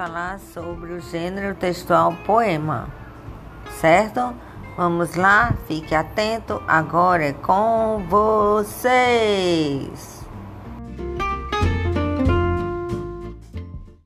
falar sobre o gênero textual poema, certo? Vamos lá, fique atento, agora é com vocês.